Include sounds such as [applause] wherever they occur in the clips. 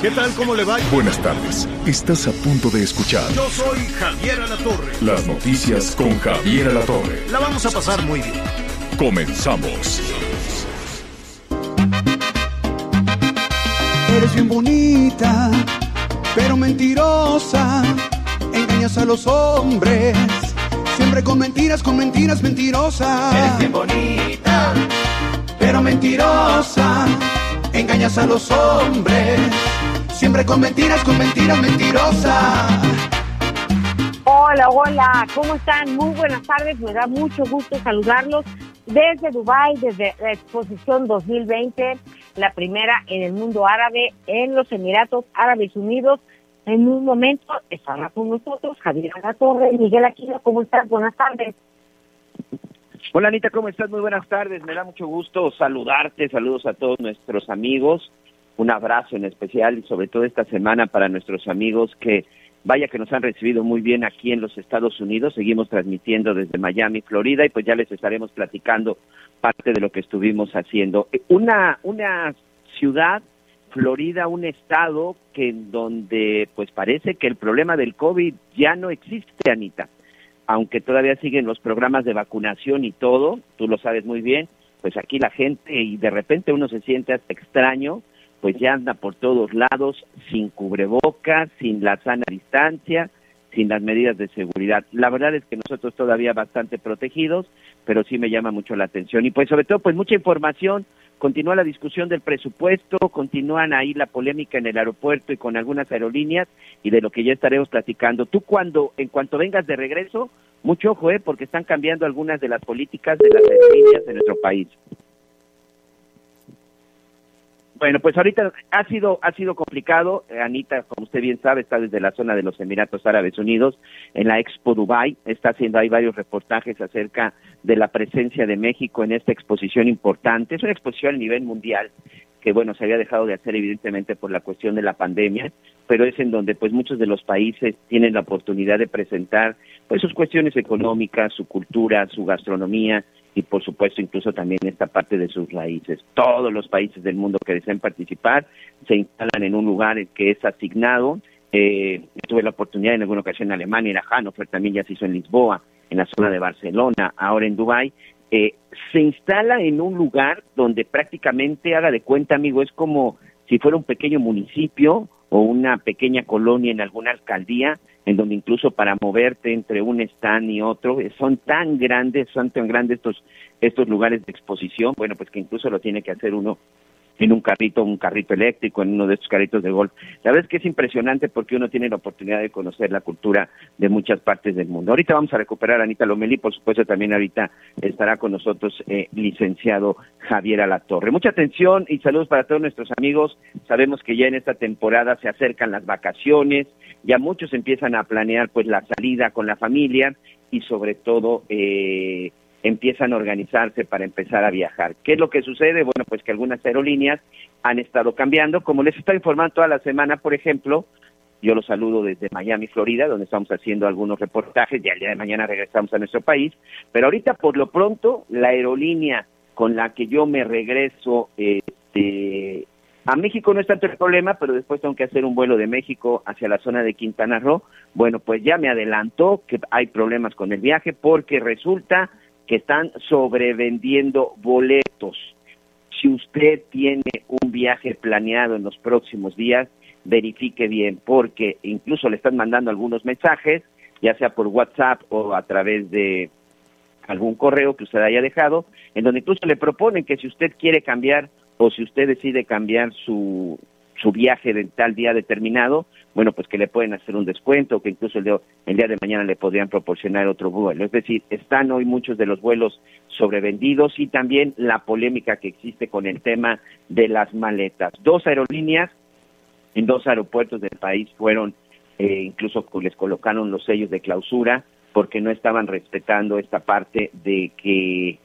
¿Qué tal? ¿Cómo le va? Buenas tardes. Estás a punto de escuchar Yo soy Javier Alatorre. las noticias con Javier Alatorre. La vamos a pasar muy bien. Comenzamos. Eres bien bonita, pero mentirosa. Engañas a los hombres. Siempre con mentiras, con mentiras mentirosas. Eres bien bonita, pero mentirosa. Engañas a los hombres. Siempre con mentiras, con mentiras mentirosas. Hola, hola, ¿cómo están? Muy buenas tardes, me da mucho gusto saludarlos desde Dubái, desde la exposición 2020, la primera en el mundo árabe, en los Emiratos Árabes Unidos. En un momento estará con nosotros Javier Torre, Miguel Aquino, ¿cómo estás? Buenas tardes. Hola Anita, ¿cómo estás? Muy buenas tardes. Me da mucho gusto saludarte. Saludos a todos nuestros amigos. Un abrazo en especial y sobre todo esta semana para nuestros amigos que vaya que nos han recibido muy bien aquí en los Estados Unidos. Seguimos transmitiendo desde Miami, Florida y pues ya les estaremos platicando parte de lo que estuvimos haciendo. Una una ciudad Florida, un estado que en donde pues parece que el problema del COVID ya no existe, Anita aunque todavía siguen los programas de vacunación y todo, tú lo sabes muy bien, pues aquí la gente y de repente uno se siente hasta extraño, pues ya anda por todos lados sin cubrebocas, sin la sana distancia, sin las medidas de seguridad. La verdad es que nosotros todavía bastante protegidos, pero sí me llama mucho la atención y pues sobre todo pues mucha información, continúa la discusión del presupuesto, continúan ahí la polémica en el aeropuerto y con algunas aerolíneas y de lo que ya estaremos platicando. Tú cuando, en cuanto vengas de regreso, mucho ojo, ¿eh? porque están cambiando algunas de las políticas de las aerolíneas de nuestro país. Bueno, pues ahorita ha sido ha sido complicado. Eh, Anita, como usted bien sabe, está desde la zona de los Emiratos Árabes Unidos en la Expo Dubai. Está haciendo ahí varios reportajes acerca de la presencia de México en esta exposición importante. Es una exposición a nivel mundial que bueno se había dejado de hacer evidentemente por la cuestión de la pandemia, pero es en donde pues muchos de los países tienen la oportunidad de presentar pues sus cuestiones económicas, su cultura, su gastronomía y por supuesto incluso también esta parte de sus raíces. Todos los países del mundo que deseen participar se instalan en un lugar que es asignado. Eh, tuve la oportunidad en alguna ocasión en Alemania, en Hannover, también ya se hizo en Lisboa, en la zona de Barcelona, ahora en Dubái. Eh, se instala en un lugar donde prácticamente, haga de cuenta, amigo, es como si fuera un pequeño municipio o una pequeña colonia en alguna alcaldía, en donde incluso para moverte entre un stand y otro, eh, son tan grandes, son tan grandes estos, estos lugares de exposición, bueno, pues que incluso lo tiene que hacer uno en un carrito, un carrito eléctrico, en uno de estos carritos de golf. La verdad es que es impresionante porque uno tiene la oportunidad de conocer la cultura de muchas partes del mundo. Ahorita vamos a recuperar a Anita Lomeli, por supuesto también ahorita estará con nosotros eh, licenciado Javier Alatorre. Mucha atención y saludos para todos nuestros amigos. Sabemos que ya en esta temporada se acercan las vacaciones, ya muchos empiezan a planear pues la salida con la familia y sobre todo eh, empiezan a organizarse para empezar a viajar. ¿Qué es lo que sucede? Bueno, pues que algunas aerolíneas han estado cambiando, como les estoy informando toda la semana, por ejemplo, yo los saludo desde Miami, Florida, donde estamos haciendo algunos reportajes, y al día de mañana regresamos a nuestro país, pero ahorita por lo pronto la aerolínea con la que yo me regreso este, a México no es tanto el problema, pero después tengo que hacer un vuelo de México hacia la zona de Quintana Roo. Bueno, pues ya me adelantó que hay problemas con el viaje porque resulta que están sobrevendiendo boletos. Si usted tiene un viaje planeado en los próximos días, verifique bien, porque incluso le están mandando algunos mensajes, ya sea por WhatsApp o a través de algún correo que usted haya dejado, en donde incluso le proponen que si usted quiere cambiar o si usted decide cambiar su, su viaje de tal día determinado, bueno, pues que le pueden hacer un descuento, que incluso el día, el día de mañana le podrían proporcionar otro vuelo. Es decir, están hoy muchos de los vuelos sobrevendidos y también la polémica que existe con el tema de las maletas. Dos aerolíneas en dos aeropuertos del país fueron, eh, incluso les colocaron los sellos de clausura porque no estaban respetando esta parte de que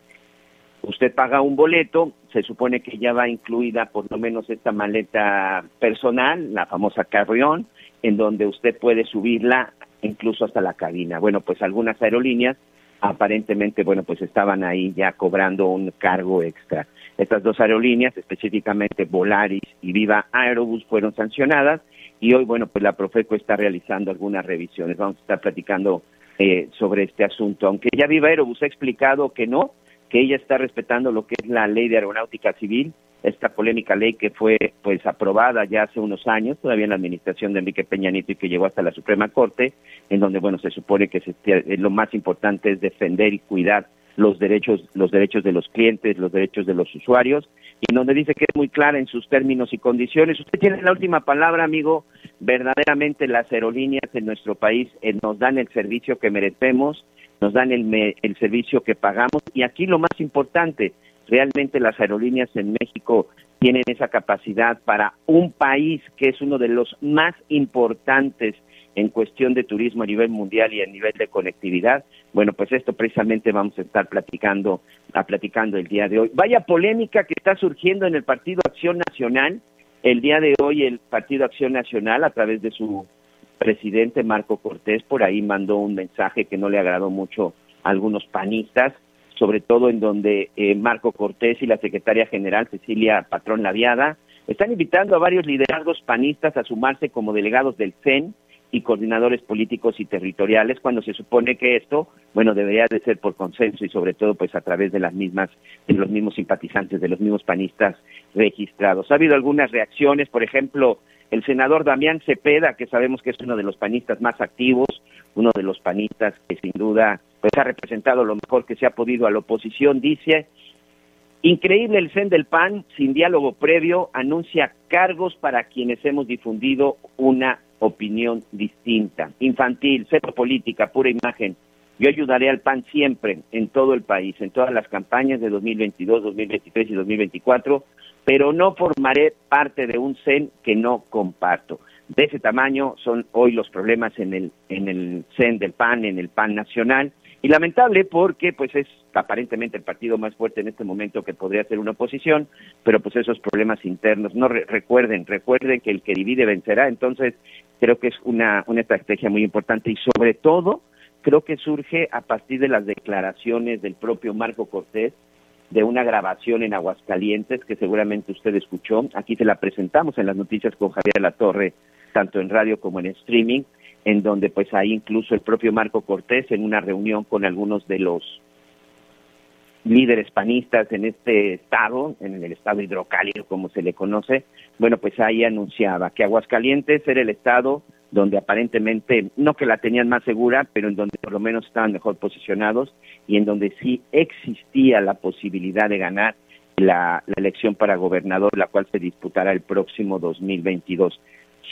usted paga un boleto, se supone que ya va incluida por lo menos esta maleta personal, la famosa carrión, en donde usted puede subirla incluso hasta la cabina. Bueno, pues algunas aerolíneas aparentemente, bueno, pues estaban ahí ya cobrando un cargo extra. Estas dos aerolíneas, específicamente Volaris y Viva Aerobus, fueron sancionadas y hoy, bueno, pues la Profeco está realizando algunas revisiones. Vamos a estar platicando eh, sobre este asunto. Aunque ya Viva Aerobus ha explicado que no, que ella está respetando lo que es la ley de aeronáutica civil, esta polémica ley que fue pues aprobada ya hace unos años, todavía en la administración de Enrique Peña Nieto y que llegó hasta la Suprema Corte, en donde bueno se supone que se, lo más importante es defender y cuidar los derechos los derechos de los clientes, los derechos de los usuarios y donde dice que es muy clara en sus términos y condiciones. Usted tiene la última palabra, amigo. Verdaderamente las aerolíneas en nuestro país eh, nos dan el servicio que merecemos, nos dan el, el servicio que pagamos y aquí lo más importante, realmente las aerolíneas en México tienen esa capacidad para un país que es uno de los más importantes en cuestión de turismo a nivel mundial y a nivel de conectividad. Bueno, pues esto precisamente vamos a estar platicando, a platicando el día de hoy. Vaya polémica que está surgiendo en el Partido Acción Nacional. El día de hoy el Partido Acción Nacional, a través de su presidente Marco Cortés, por ahí mandó un mensaje que no le agradó mucho a algunos panistas, sobre todo en donde eh, Marco Cortés y la secretaria general Cecilia Patrón Laviada están invitando a varios liderazgos panistas a sumarse como delegados del CEN y coordinadores políticos y territoriales cuando se supone que esto, bueno, debería de ser por consenso y sobre todo pues a través de las mismas de los mismos simpatizantes, de los mismos panistas registrados. Ha habido algunas reacciones, por ejemplo, el senador Damián Cepeda, que sabemos que es uno de los panistas más activos, uno de los panistas que sin duda pues ha representado lo mejor que se ha podido a la oposición, dice, increíble el CEN del PAN, sin diálogo previo, anuncia cargos para quienes hemos difundido una opinión distinta, infantil, cero política, pura imagen. Yo ayudaré al PAN siempre, en todo el país, en todas las campañas de 2022, 2023 y 2024, pero no formaré parte de un CEN que no comparto. De ese tamaño son hoy los problemas en el, en el CEN del PAN, en el PAN nacional, y lamentable porque pues es aparentemente el partido más fuerte en este momento que podría ser una oposición, pero pues esos problemas internos, no recuerden, recuerden que el que divide vencerá, entonces creo que es una, una estrategia muy importante y sobre todo creo que surge a partir de las declaraciones del propio Marco Cortés, de una grabación en Aguascalientes que seguramente usted escuchó. Aquí se la presentamos en las noticias con Javier La Torre, tanto en radio como en streaming, en donde pues ahí incluso el propio Marco Cortés en una reunión con algunos de los líderes panistas en este estado, en el estado hidrocálido como se le conoce, bueno, pues ahí anunciaba que Aguascalientes era el estado donde aparentemente, no que la tenían más segura, pero en donde por lo menos estaban mejor posicionados y en donde sí existía la posibilidad de ganar la, elección para gobernador, la cual se disputará el próximo 2022.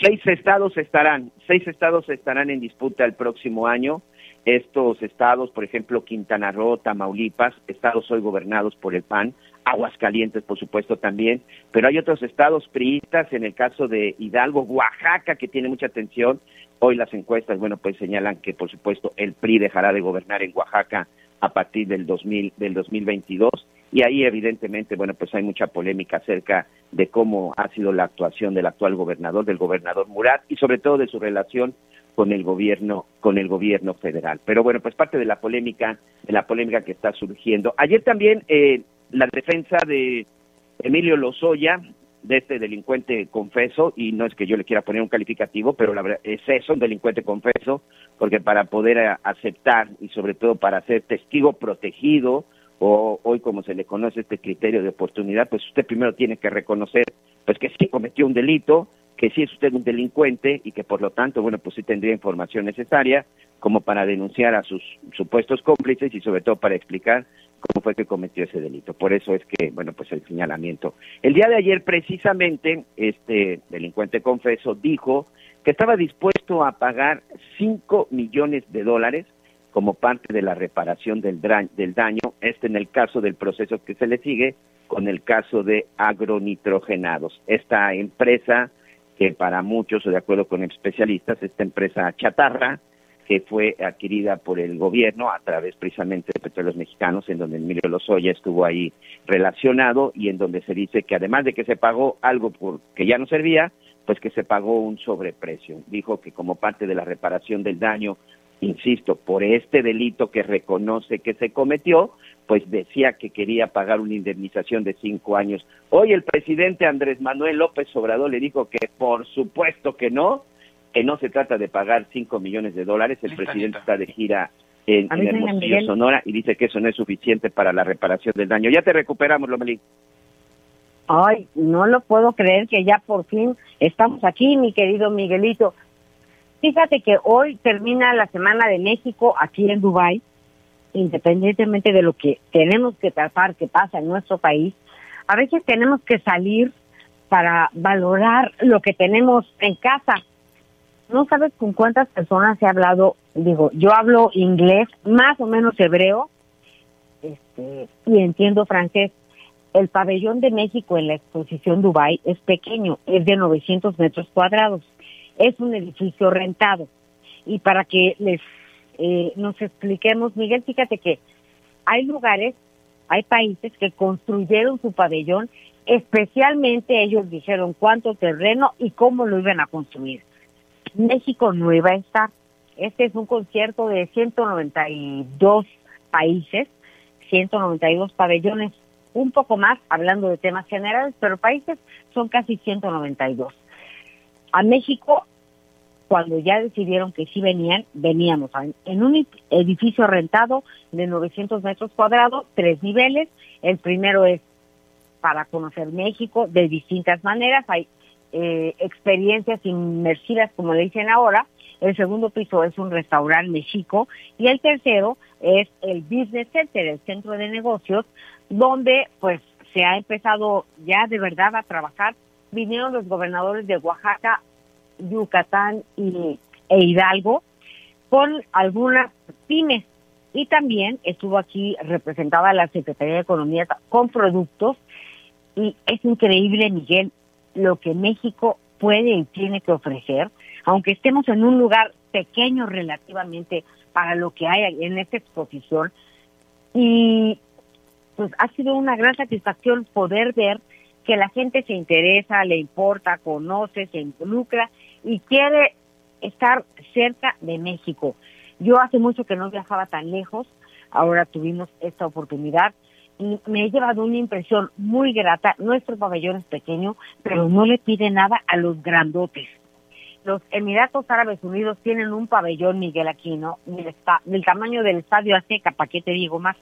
Seis estados estarán, seis estados estarán en disputa el próximo año. Estos estados, por ejemplo, Quintana Roo, Tamaulipas, estados hoy gobernados por el PAN, Aguascalientes, por supuesto, también, pero hay otros estados priistas, en el caso de Hidalgo, Oaxaca, que tiene mucha atención. Hoy las encuestas, bueno, pues señalan que, por supuesto, el PRI dejará de gobernar en Oaxaca a partir del 2000, del 2022 y ahí evidentemente, bueno, pues hay mucha polémica acerca de cómo ha sido la actuación del actual gobernador, del gobernador Murat y sobre todo de su relación con el gobierno con el gobierno federal. Pero bueno, pues parte de la polémica de la polémica que está surgiendo. Ayer también eh, la defensa de Emilio Lozoya, de este delincuente confeso, y no es que yo le quiera poner un calificativo, pero la verdad es eso, un delincuente confeso, porque para poder aceptar y sobre todo para ser testigo protegido, o hoy como se le conoce este criterio de oportunidad, pues usted primero tiene que reconocer pues que sí cometió un delito, que sí es usted un delincuente y que por lo tanto, bueno, pues sí tendría información necesaria como para denunciar a sus supuestos cómplices y sobre todo para explicar cómo fue que cometió ese delito. Por eso es que, bueno, pues el señalamiento. El día de ayer precisamente este delincuente confeso dijo que estaba dispuesto a pagar 5 millones de dólares como parte de la reparación del, del daño, este en el caso del proceso que se le sigue con el caso de agronitrogenados. Esta empresa que para muchos, o de acuerdo con especialistas, esta empresa chatarra, que fue adquirida por el gobierno a través precisamente de Petróleos Mexicanos, en donde Emilio Lozoya estuvo ahí relacionado y en donde se dice que además de que se pagó algo por, que ya no servía, pues que se pagó un sobreprecio. Dijo que como parte de la reparación del daño, insisto, por este delito que reconoce que se cometió, pues decía que quería pagar una indemnización de cinco años. Hoy el presidente Andrés Manuel López Obrador le dijo que por supuesto que no, que no se trata de pagar cinco millones de dólares. El presidente está de gira en, en Hermosillo, Sonora, y dice que eso no es suficiente para la reparación del daño. Ya te recuperamos, Lomelí. Ay, no lo puedo creer que ya por fin estamos aquí, mi querido Miguelito. Fíjate que hoy termina la Semana de México aquí en Dubái, independientemente de lo que tenemos que tratar que pasa en nuestro país, a veces tenemos que salir para valorar lo que tenemos en casa no sabes con cuántas personas he hablado, digo, yo hablo inglés, más o menos hebreo, este, y entiendo francés. El pabellón de México en la exposición Dubai es pequeño, es de 900 metros cuadrados. Es un edificio rentado. Y para que les eh, nos expliquemos, Miguel, fíjate que hay lugares, hay países que construyeron su pabellón, especialmente ellos dijeron cuánto terreno y cómo lo iban a construir. México no iba a estar. Este es un concierto de 192 países, 192 pabellones, un poco más hablando de temas generales, pero países son casi 192. A México, cuando ya decidieron que sí venían, veníamos en un edificio rentado de 900 metros cuadrados, tres niveles. El primero es para conocer México de distintas maneras. Hay eh, experiencias inmersivas, como le dicen ahora. El segundo piso es un restaurante mexico y el tercero es el Business Center, el centro de negocios, donde pues se ha empezado ya de verdad a trabajar. Vinieron los gobernadores de Oaxaca, Yucatán y, e Hidalgo con algunas pymes y también estuvo aquí representada la Secretaría de Economía con productos y es increíble, Miguel, lo que México puede y tiene que ofrecer, aunque estemos en un lugar pequeño relativamente para lo que hay en esta exposición. Y pues ha sido una gran satisfacción poder ver que la gente se interesa, le importa, conoce, se involucra y quiere estar cerca de México. Yo hace mucho que no viajaba tan lejos, ahora tuvimos esta oportunidad y me he llevado una impresión muy grata. Nuestro pabellón es pequeño, pero no le pide nada a los grandotes. Los Emiratos Árabes Unidos tienen un pabellón, Miguel Aquino, del, del tamaño del Estadio Azteca, ¿para qué te digo más?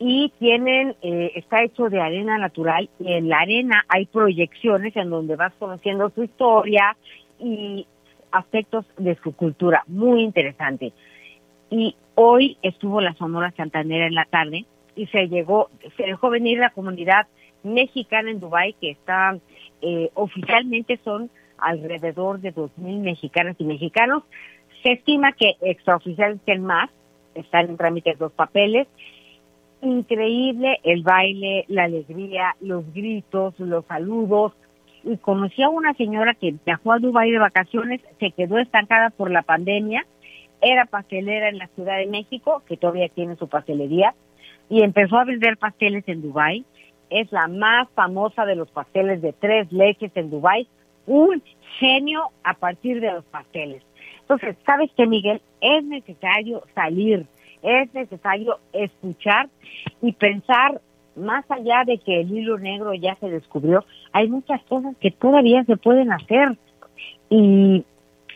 Y tienen, eh, está hecho de arena natural y en la arena hay proyecciones en donde vas conociendo su historia y aspectos de su cultura. Muy interesante. Y hoy estuvo la Sonora Santanera en la tarde y se llegó, se dejó venir la comunidad mexicana en Dubái, que está eh, oficialmente son alrededor de 2.000 mexicanas y mexicanos. Se estima que extraoficiales sean más, están en trámite dos papeles. Increíble el baile, la alegría, los gritos, los saludos. Y conocí a una señora que viajó a Dubái de vacaciones, se quedó estancada por la pandemia, era pastelera en la Ciudad de México, que todavía tiene su pastelería, y empezó a vender pasteles en Dubai. Es la más famosa de los pasteles de tres leches en Dubai. Un genio a partir de los pasteles. Entonces, ¿sabes qué, Miguel? Es necesario salir, es necesario escuchar y pensar más allá de que el hilo negro ya se descubrió, hay muchas cosas que todavía se pueden hacer. Y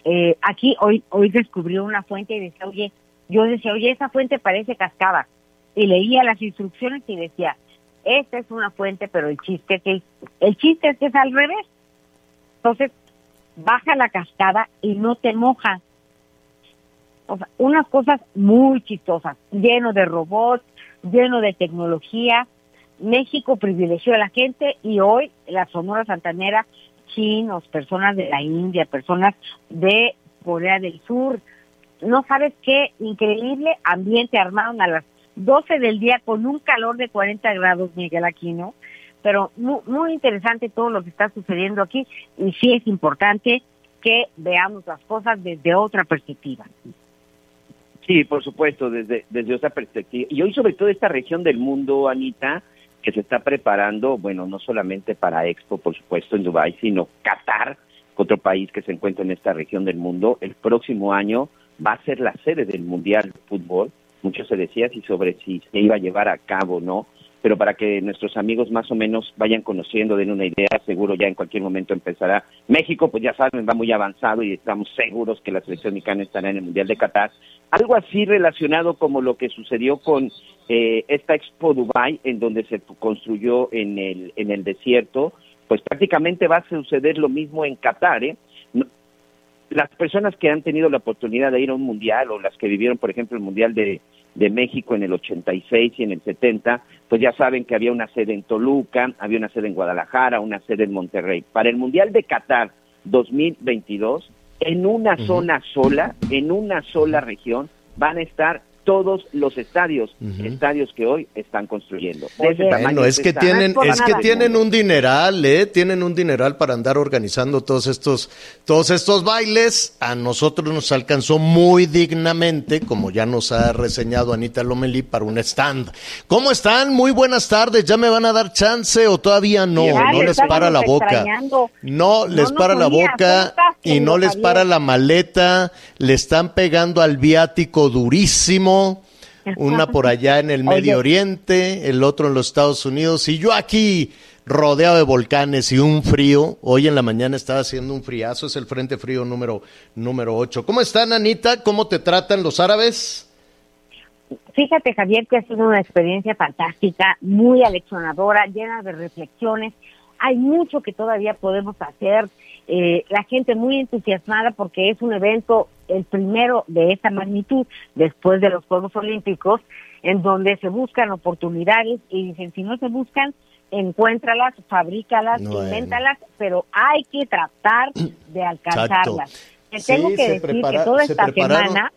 eh, aquí hoy hoy descubrió una fuente y decía, oye, yo decía, oye, esa fuente parece cascada y leía las instrucciones y decía, esta es una fuente, pero el chiste es que el chiste es que es al revés. Entonces, baja la cascada y no te moja. O sea, unas cosas muy chistosas, lleno de robots, lleno de tecnología. México privilegió a la gente y hoy la Sonora Santanera, chinos, personas de la India, personas de Corea del Sur, no sabes qué increíble ambiente armaron a las 12 del día con un calor de 40 grados, Miguel Aquino. Pero muy, muy interesante todo lo que está sucediendo aquí y sí es importante que veamos las cosas desde otra perspectiva. Sí, por supuesto, desde, desde otra perspectiva. Y hoy sobre todo esta región del mundo, Anita, que se está preparando, bueno, no solamente para Expo, por supuesto, en Dubái, sino Qatar, otro país que se encuentra en esta región del mundo, el próximo año va a ser la sede del Mundial de Fútbol. Mucho se decía si sobre si se iba a llevar a cabo no, pero para que nuestros amigos más o menos vayan conociendo, den una idea, seguro ya en cualquier momento empezará. México, pues ya saben, va muy avanzado y estamos seguros que la selección mexicana estará en el Mundial de Qatar. Algo así relacionado como lo que sucedió con eh, esta Expo Dubai, en donde se construyó en el, en el desierto, pues prácticamente va a suceder lo mismo en Qatar, ¿eh? Las personas que han tenido la oportunidad de ir a un mundial o las que vivieron, por ejemplo, el mundial de, de México en el 86 y en el 70, pues ya saben que había una sede en Toluca, había una sede en Guadalajara, una sede en Monterrey. Para el Mundial de Qatar 2022, en una zona sola, en una sola región, van a estar todos los estadios, estadios que hoy están construyendo. bueno, es que tienen, es que tienen un dineral, eh, tienen un dineral para andar organizando todos estos, todos estos bailes. A nosotros nos alcanzó muy dignamente, como ya nos ha reseñado Anita Lomelí, para un stand. ¿Cómo están? Muy buenas tardes. ¿Ya me van a dar chance o todavía no? no les para la boca. No les para la boca y no les para la maleta. Le están pegando al viático durísimo una por [laughs] allá en el Medio Oriente, el otro en los Estados Unidos, y yo aquí rodeado de volcanes y un frío. Hoy en la mañana estaba haciendo un friazo, es el Frente Frío número, número 8. ¿Cómo están, Anita? ¿Cómo te tratan los árabes? Fíjate, Javier, que ha sido una experiencia fantástica, muy aleccionadora, llena de reflexiones. Hay mucho que todavía podemos hacer. Eh, la gente muy entusiasmada porque es un evento el primero de esta magnitud después de los Juegos Olímpicos, en donde se buscan oportunidades y dicen, si no se buscan, encuéntralas, fabrícalas, invéntalas, pero hay que tratar de alcanzarlas. Te tengo que decir que toda esta semana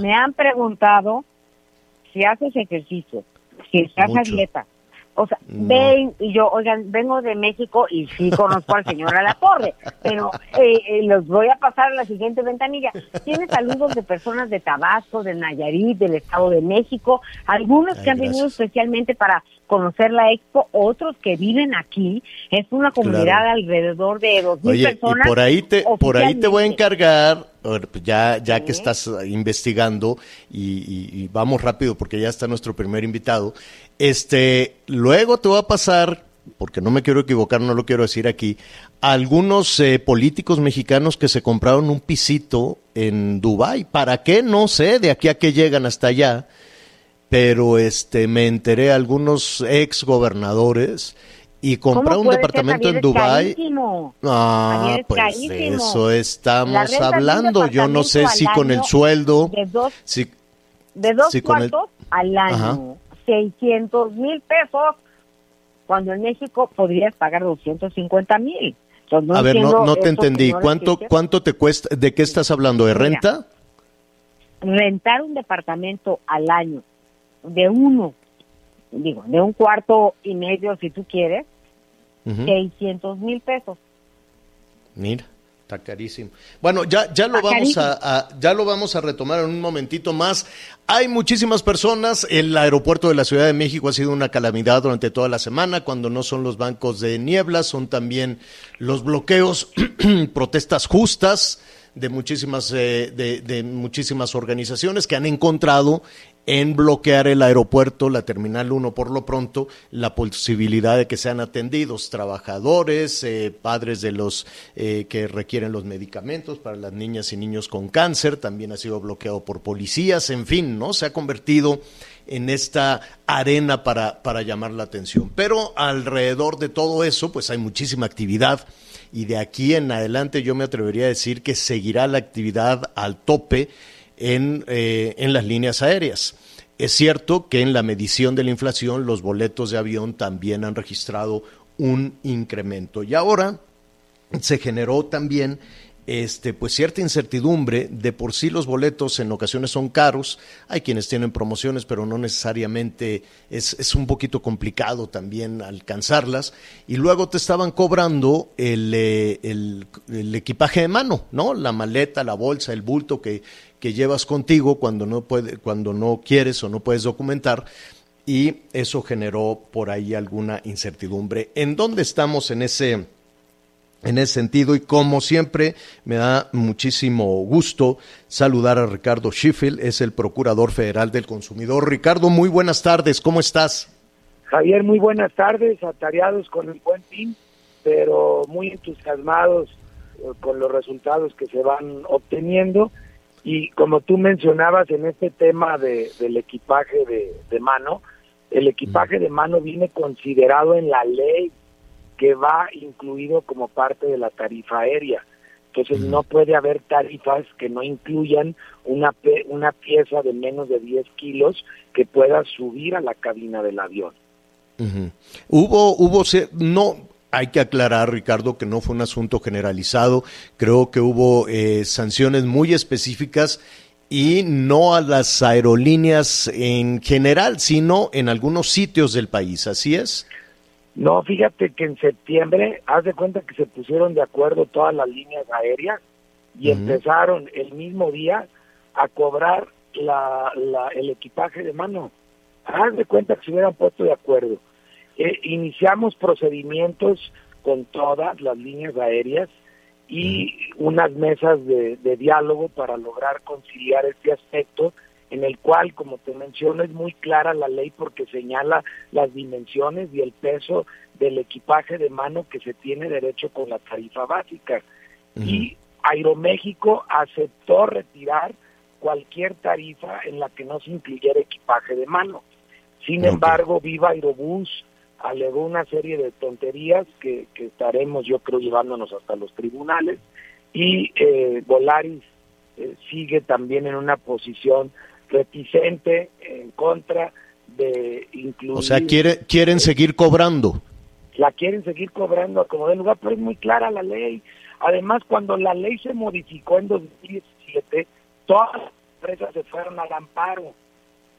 me han preguntado si haces ejercicio, si estás a dieta, o sea, ven, y yo, oigan, vengo de México y sí conozco al señor a la torre, pero eh, eh, los voy a pasar a la siguiente ventanilla. Tiene saludos de personas de Tabasco, de Nayarit, del Estado de México, algunos que han venido especialmente para conocer la expo, otros que viven aquí. Es una comunidad alrededor de dos mil personas. Y por ahí te, por ahí te voy a encargar pues ya, ya que estás investigando y, vamos rápido porque ya está nuestro primer invitado, este, luego te va a pasar, porque no me quiero equivocar, no lo quiero decir aquí, algunos eh, políticos mexicanos que se compraron un pisito en Dubái. ¿Para qué? No sé, de aquí a que llegan hasta allá. Pero este, me enteré algunos ex gobernadores y comprar un departamento en Dubai ah pues eso estamos hablando. Yo no sé si con el sueldo de dos, de dos cuartos al año 600 mil pesos cuando en México podrías pagar 250 mil. A ver no, no te entendí. cuánto cuánto te cuesta de qué estás hablando de renta rentar un departamento al año de uno digo, de un cuarto y medio si tú quieres, 600 mil pesos. Mira, está carísimo. Bueno, ya, ya lo vamos a, ya lo vamos a retomar en un momentito más. Hay muchísimas personas. El aeropuerto de la Ciudad de México ha sido una calamidad durante toda la semana. Cuando no son los bancos de niebla, son también los bloqueos, [clears throat] protestas justas de muchísimas, eh, de, muchísimas organizaciones que han encontrado en bloquear el aeropuerto, la Terminal 1 por lo pronto, la posibilidad de que sean atendidos trabajadores, eh, padres de los eh, que requieren los medicamentos para las niñas y niños con cáncer, también ha sido bloqueado por policías, en fin, ¿no? Se ha convertido en esta arena para, para llamar la atención. Pero alrededor de todo eso, pues hay muchísima actividad y de aquí en adelante yo me atrevería a decir que seguirá la actividad al tope en, eh, en las líneas aéreas. Es cierto que en la medición de la inflación los boletos de avión también han registrado un incremento. Y ahora se generó también este, pues cierta incertidumbre. De por sí los boletos en ocasiones son caros. Hay quienes tienen promociones, pero no necesariamente es, es un poquito complicado también alcanzarlas. Y luego te estaban cobrando el, eh, el, el, equipaje de mano, ¿no? La maleta, la bolsa, el bulto que, que llevas contigo cuando no, puede, cuando no quieres o no puedes documentar. Y eso generó por ahí alguna incertidumbre. ¿En dónde estamos en ese en ese sentido y como siempre me da muchísimo gusto saludar a Ricardo Schiffel, es el Procurador Federal del Consumidor. Ricardo, muy buenas tardes, ¿cómo estás? Javier, muy buenas tardes, atareados con el buen fin, pero muy entusiasmados eh, con los resultados que se van obteniendo y como tú mencionabas en este tema de, del equipaje de, de mano, el equipaje de mano viene considerado en la ley que va incluido como parte de la tarifa aérea. Entonces no puede haber tarifas que no incluyan una, una pieza de menos de 10 kilos que pueda subir a la cabina del avión. Hubo, hubo, no, hay que aclarar, Ricardo, que no fue un asunto generalizado. Creo que hubo eh, sanciones muy específicas y no a las aerolíneas en general, sino en algunos sitios del país. ¿Así es? No, fíjate que en septiembre, haz de cuenta que se pusieron de acuerdo todas las líneas aéreas y empezaron el mismo día a cobrar la, el equipaje de mano. Haz de cuenta que se hubieran puesto de acuerdo. Eh, iniciamos procedimientos con todas las líneas aéreas y unas mesas de, de diálogo para lograr conciliar este aspecto en el cual, como te menciono, es muy clara la ley porque señala las dimensiones y el peso del equipaje de mano que se tiene derecho con la tarifa básica. Y Aeroméxico aceptó retirar cualquier tarifa en la que no se incluyera equipaje de mano. Sin embargo, Viva Aerobús alegó una serie de tonterías que, estaremos, yo creo, llevándonos hasta los tribunales y eh, Volaris eh, sigue también en una posición reticente en contra de incluir... O sea, quiere, quieren seguir cobrando. La quieren seguir cobrando como de lugar, pero es muy clara la ley. Además, cuando la ley se modificó en 2017, todas las empresas se fueron al amparo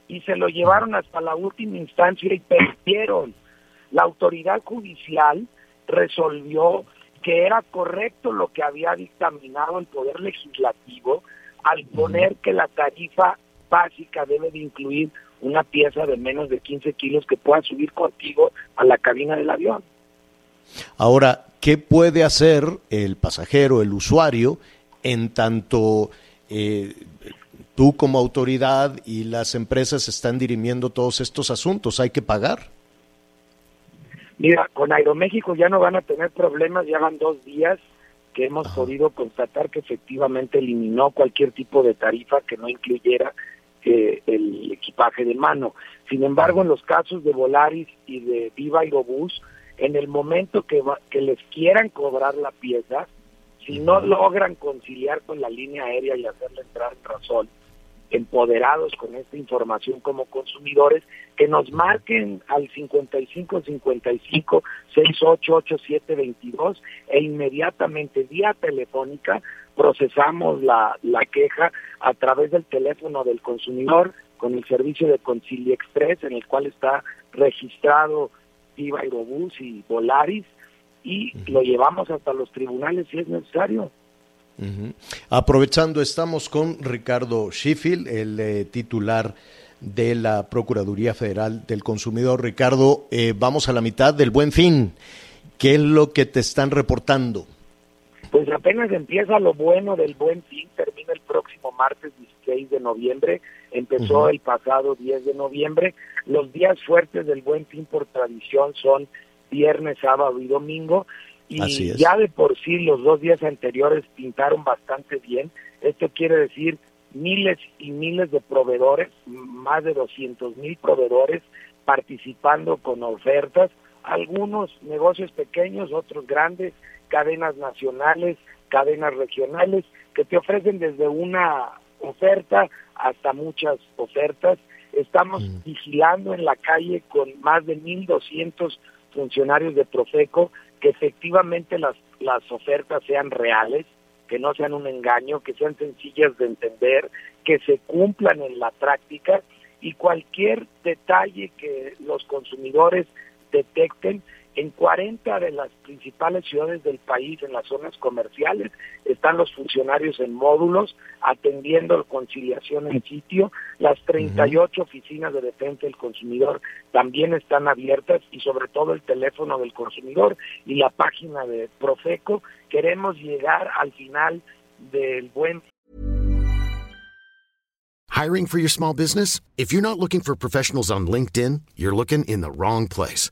y se lo llevaron hasta la última instancia y perdieron. La autoridad judicial resolvió que era correcto lo que había dictaminado el Poder Legislativo al poner que la tarifa básica debe de incluir una pieza de menos de 15 kilos que pueda subir contigo a la cabina del avión. Ahora, ¿qué puede hacer el pasajero, el usuario, en tanto eh, tú como autoridad y las empresas están dirimiendo todos estos asuntos? ¿Hay que pagar? Mira, con Aeroméxico ya no van a tener problemas, ya van dos días que hemos podido constatar que efectivamente eliminó cualquier tipo de tarifa que no incluyera el equipaje de mano. Sin embargo, en los casos de Volaris y de Viva Aerobús, en el momento que, que les quieran cobrar la pieza, si no logran conciliar con la línea aérea y hacerle entrar en razón, empoderados con esta información como consumidores, que nos marquen al 55 55 688722 e inmediatamente vía telefónica procesamos la, la queja a través del teléfono del consumidor con el servicio de Concilia Express en el cual está registrado Viva Aerobús y Volaris y lo llevamos hasta los tribunales si es necesario. Aprovechando, estamos con Ricardo Sheffield, el eh, titular de la Procuraduría Federal del Consumidor. Ricardo, eh, vamos a la mitad del buen fin. ¿Qué es lo que te están reportando? Pues apenas empieza lo bueno del buen fin, termina el próximo martes 16 de noviembre, empezó el pasado 10 de noviembre. Los días fuertes del buen fin por tradición son viernes, sábado y domingo y ya de por sí los dos días anteriores pintaron bastante bien. Esto quiere decir miles y miles de proveedores, más de 200 mil proveedores participando con ofertas, algunos negocios pequeños, otros grandes, cadenas nacionales, cadenas regionales, que te ofrecen desde una oferta hasta muchas ofertas. Estamos mm. vigilando en la calle con más de 1.200 funcionarios de Profeco que efectivamente las, las ofertas sean reales, que no sean un engaño, que sean sencillas de entender, que se cumplan en la práctica y cualquier detalle que los consumidores detecten en 40 de las principales ciudades del país, en las zonas comerciales, están los funcionarios en módulos atendiendo conciliación en sitio. Las 38 oficinas de defensa del consumidor también están abiertas y sobre todo el teléfono del consumidor y la página de Profeco. Queremos llegar al final del buen. Hiring for your small business? If you're not looking for professionals on LinkedIn, you're looking in the wrong place.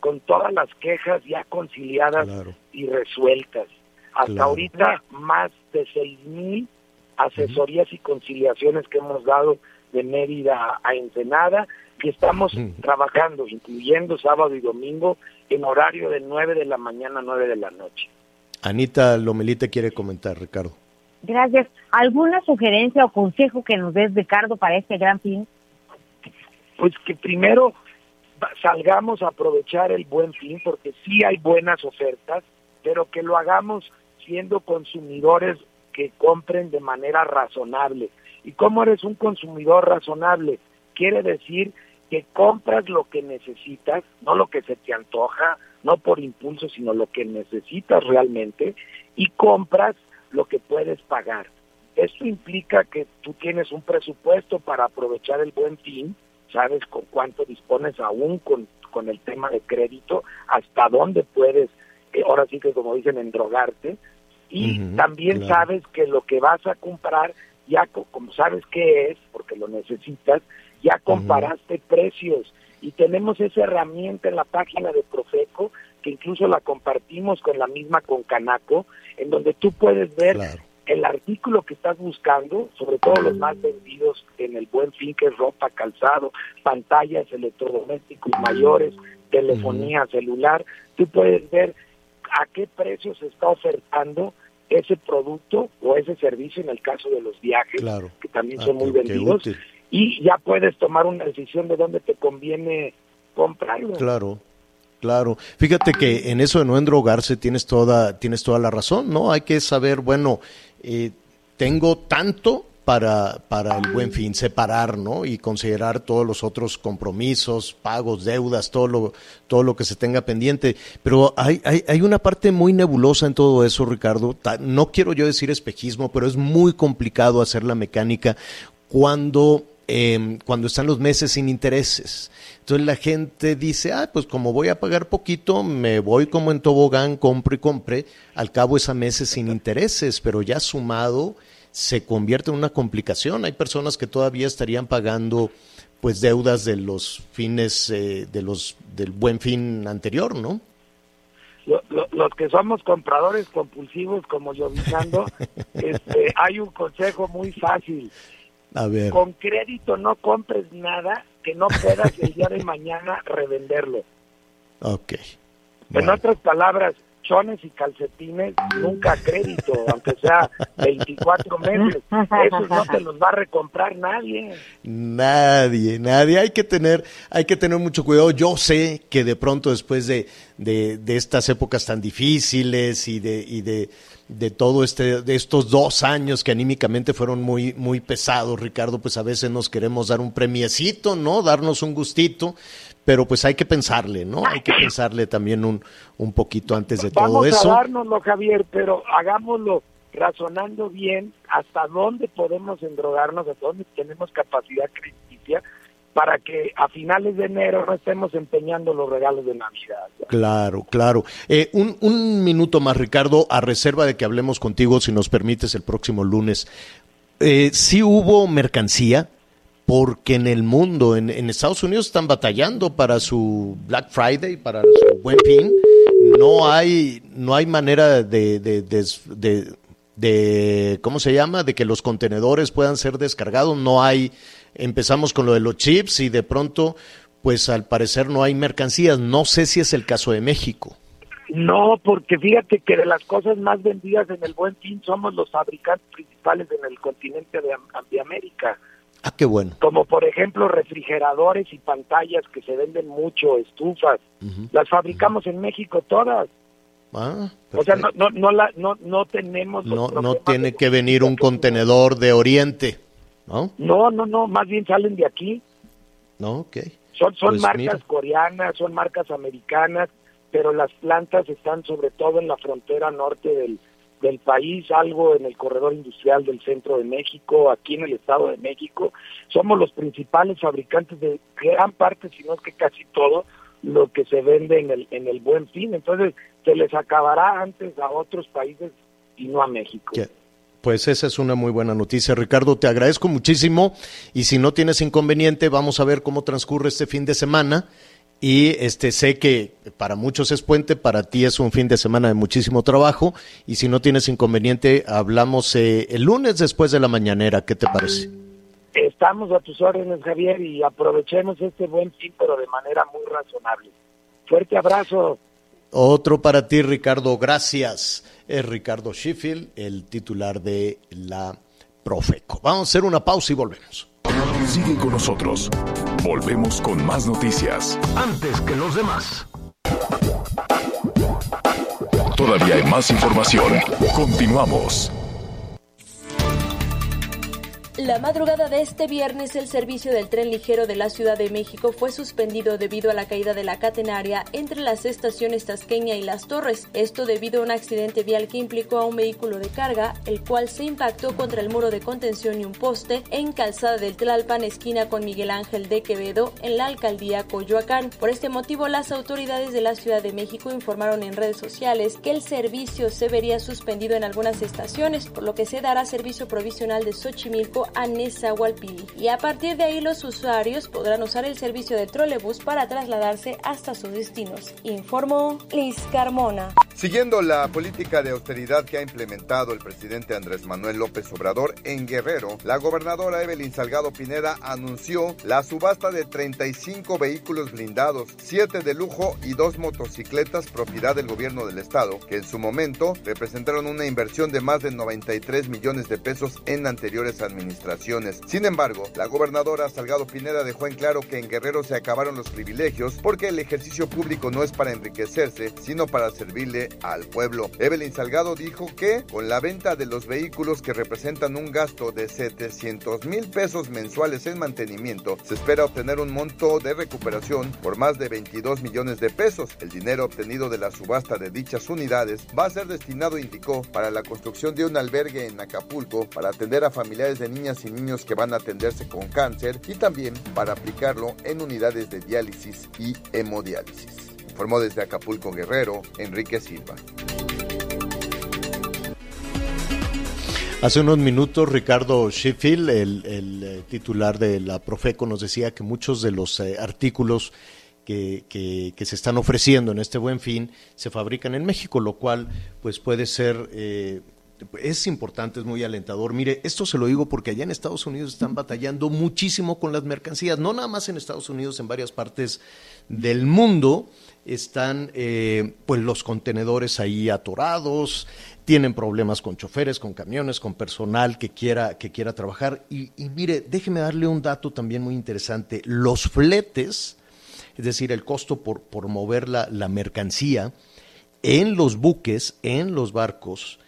Con todas las quejas ya conciliadas claro. y resueltas. Hasta claro. ahorita, más de seis mil asesorías uh -huh. y conciliaciones que hemos dado de Mérida a Ensenada, que estamos uh -huh. trabajando, incluyendo sábado y domingo, en horario de 9 de la mañana a 9 de la noche. Anita Lomelite quiere comentar, Ricardo. Gracias. ¿Alguna sugerencia o consejo que nos des, Ricardo, para este gran fin? Pues que primero salgamos a aprovechar el buen fin, porque sí hay buenas ofertas, pero que lo hagamos siendo consumidores que compren de manera razonable. ¿Y cómo eres un consumidor razonable? Quiere decir que compras lo que necesitas, no lo que se te antoja, no por impulso, sino lo que necesitas realmente, y compras lo que puedes pagar. Esto implica que tú tienes un presupuesto para aprovechar el buen fin, sabes con cuánto dispones aún con, con el tema de crédito, hasta dónde puedes, eh, ahora sí que como dicen, endrogarte, y uh -huh, también claro. sabes que lo que vas a comprar, ya como sabes qué es, porque lo necesitas, ya comparaste uh -huh. precios y tenemos esa herramienta en la página de Profeco que incluso la compartimos con la misma con Canaco, en donde tú puedes ver claro. El artículo que estás buscando, sobre todo los más vendidos en el buen fin, que es ropa, calzado, pantallas, electrodomésticos mayores, telefonía -huh. celular, tú puedes ver a qué precio se está ofertando ese producto o ese servicio en el caso de los viajes, claro. que también son ah, muy vendidos, y ya puedes tomar una decisión de dónde te conviene comprarlo. Claro. Claro, fíjate que en eso de no endrogarse tienes toda, tienes toda la razón, ¿no? Hay que saber, bueno, eh, tengo tanto para, para el buen fin, separar, ¿no? Y considerar todos los otros compromisos, pagos, deudas, todo lo, todo lo que se tenga pendiente. Pero hay, hay, hay una parte muy nebulosa en todo eso, Ricardo. No quiero yo decir espejismo, pero es muy complicado hacer la mecánica cuando eh, cuando están los meses sin intereses. Entonces la gente dice, ah, pues como voy a pagar poquito, me voy como en tobogán, compro y compre, al cabo es a meses sin intereses, pero ya sumado se convierte en una complicación. Hay personas que todavía estarían pagando pues deudas de los fines eh, de los del buen fin anterior, ¿no? Lo, lo, los que somos compradores compulsivos como yo [laughs] este, hay un consejo muy fácil a ver. Con crédito no compres nada que no puedas el día de mañana revenderlo. Ok. Bueno. En otras palabras, chones y calcetines nunca crédito, aunque sea 24 meses. Esos no te los va a recomprar nadie. Nadie, nadie. Hay que tener, hay que tener mucho cuidado. Yo sé que de pronto después de, de, de estas épocas tan difíciles y de, y de de todo este, de estos dos años que anímicamente fueron muy, muy pesados, Ricardo, pues a veces nos queremos dar un premiecito, ¿no? Darnos un gustito, pero pues hay que pensarle, ¿no? Hay que pensarle también un, un poquito antes de Vamos todo eso. Vamos a dárnoslo, Javier, pero hagámoslo razonando bien hasta dónde podemos endrogarnos, hasta dónde tenemos capacidad crediticia para que a finales de enero no estemos empeñando los regalos de Navidad. Claro, claro. Eh, un, minuto más, Ricardo, a reserva de que hablemos contigo, si nos permites, el próximo lunes. Eh, ¿Sí hubo mercancía? Porque en el mundo, en, Estados Unidos están batallando para su Black Friday, para su Buen Fin. No hay, no hay manera de, de, de, de, ¿cómo se llama? De que los contenedores puedan ser descargados. No hay empezamos con lo de los chips y de pronto, pues al parecer no hay mercancías. No sé si es el caso de México. No, porque fíjate que de las cosas más vendidas en el Buen Fin somos los fabricantes principales en el continente de, América. Ah, qué bueno. Como por ejemplo refrigeradores y pantallas que se venden mucho, estufas. Las fabricamos en México todas. Ah, o sea, no, no, no, la, no, no tenemos... No, no tiene que venir un contenedor de Oriente. ¿No? No, no, más bien salen de aquí. No, ok. Son, son pues marcas coreanas, son marcas americanas, pero las plantas están sobre todo en la frontera norte del, del país, algo en el corredor industrial del centro de México, aquí en el Estado de México. Somos los principales fabricantes de gran parte, si no es que casi todo, lo que se vende en el, en el buen fin. Entonces, se les acabará antes a otros países y no a México. Pues esa es una muy buena noticia, Ricardo. Te agradezco muchísimo y si no tienes inconveniente, vamos a ver cómo transcurre este fin de semana. Y este sé que para muchos es puente, para ti es un fin de semana de muchísimo trabajo. Y si no tienes inconveniente, hablamos eh, el lunes después de la mañanera. ¿Qué te parece? Estamos a tus órdenes, Javier, y aprovechemos este buen fin, pero de manera muy razonable. Fuerte abrazo. Otro para ti, Ricardo. Gracias es Ricardo Sheffield, el titular de la Profeco. Vamos a hacer una pausa y volvemos. Sigue con nosotros. Volvemos con más noticias. Antes que los demás. Todavía hay más información. Continuamos. La madrugada de este viernes, el servicio del tren ligero de la Ciudad de México fue suspendido debido a la caída de la catenaria entre las estaciones Tasqueña y Las Torres. Esto debido a un accidente vial que implicó a un vehículo de carga, el cual se impactó contra el muro de contención y un poste en Calzada del Tlalpan, esquina con Miguel Ángel de Quevedo, en la alcaldía Coyoacán. Por este motivo, las autoridades de la Ciudad de México informaron en redes sociales que el servicio se vería suspendido en algunas estaciones, por lo que se dará servicio provisional de Xochimilco a Nezahualpili. Y a partir de ahí los usuarios podrán usar el servicio de trolebús para trasladarse hasta sus destinos. Informó Liz Carmona. Siguiendo la política de austeridad que ha implementado el presidente Andrés Manuel López Obrador en Guerrero, la gobernadora Evelyn Salgado Pineda anunció la subasta de 35 vehículos blindados, 7 de lujo y 2 motocicletas propiedad del gobierno del estado, que en su momento representaron una inversión de más de 93 millones de pesos en anteriores administraciones sin embargo, la gobernadora Salgado Pineda dejó en claro que en Guerrero se acabaron los privilegios porque el ejercicio público no es para enriquecerse, sino para servirle al pueblo. Evelyn Salgado dijo que con la venta de los vehículos que representan un gasto de 700 mil pesos mensuales en mantenimiento, se espera obtener un monto de recuperación por más de 22 millones de pesos. El dinero obtenido de la subasta de dichas unidades va a ser destinado, indicó, para la construcción de un albergue en Acapulco para atender a familiares de y niños que van a atenderse con cáncer y también para aplicarlo en unidades de diálisis y hemodiálisis. Informó desde Acapulco Guerrero, Enrique Silva. Hace unos minutos Ricardo Sheffield, el, eh, titular de la Profeco, nos decía que muchos de los eh, artículos que, que, se están ofreciendo en este buen fin se fabrican en México, lo cual pues puede ser eh, es importante, es muy alentador. Mire, esto se lo digo porque allá en Estados Unidos están batallando muchísimo con las mercancías, no nada más en Estados Unidos, en varias partes del mundo están eh, pues los contenedores ahí atorados, tienen problemas con choferes, con camiones, con personal que quiera, que quiera trabajar. Y, mire, déjeme darle un dato también muy interesante. Los fletes, es decir, el costo por, por mover la, la mercancía en los buques, en los barcos,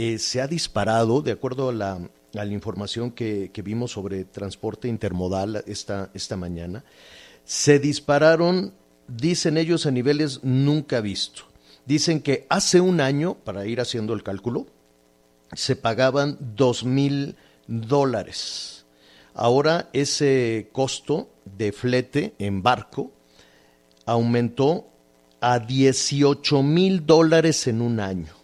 eh, se ha disparado, de acuerdo a la, información que, vimos sobre transporte intermodal esta, esta mañana, se dispararon, dicen ellos, a niveles nunca vistos. Dicen que hace un año, para ir haciendo el cálculo, se pagaban dos mil dólares. ahora ese costo de flete en barco aumentó a 18 mil dólares en un año.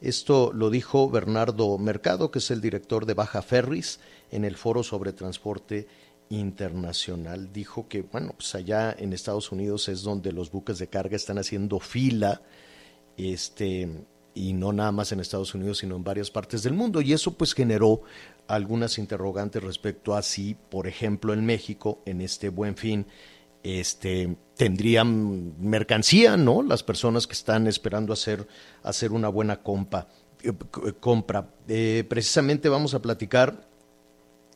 Esto lo dijo Bernardo Mercado, que es el director de Baja Ferris, en el foro sobre transporte internacional. Dijo que, bueno, pues allá en Estados Unidos es donde los buques de carga están haciendo fila, este, y no nada más en Estados Unidos, sino en varias partes del mundo. Y eso pues generó algunas interrogantes respecto a si, por ejemplo, en México, en este buen fin, este, tendrían mercancía, ¿no? Las personas que están esperando hacer, hacer una buena compa, eh, compra. Eh, precisamente vamos a platicar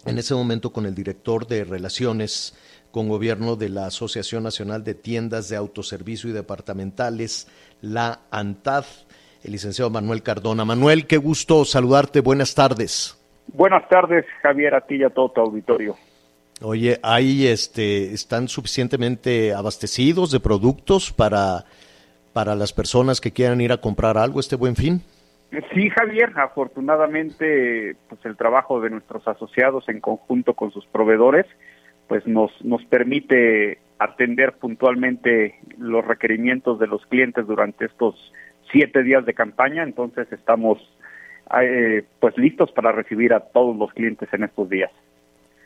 en ese momento con el director de Relaciones con Gobierno de la Asociación Nacional de Tiendas de Autoservicio y Departamentales, la ANTAD, el licenciado Manuel Cardona. Manuel, qué gusto saludarte. Buenas tardes. Buenas tardes, Javier, a ti y a todo tu auditorio. Oye, ¿hay, este, ¿están suficientemente abastecidos de productos para, para las personas que quieran ir a comprar algo este buen fin? Sí, Javier, afortunadamente, pues el trabajo de nuestros asociados en conjunto con sus proveedores, pues nos, nos permite atender puntualmente los requerimientos de los clientes durante estos siete días de campaña, entonces estamos eh, pues listos para recibir a todos los clientes en estos días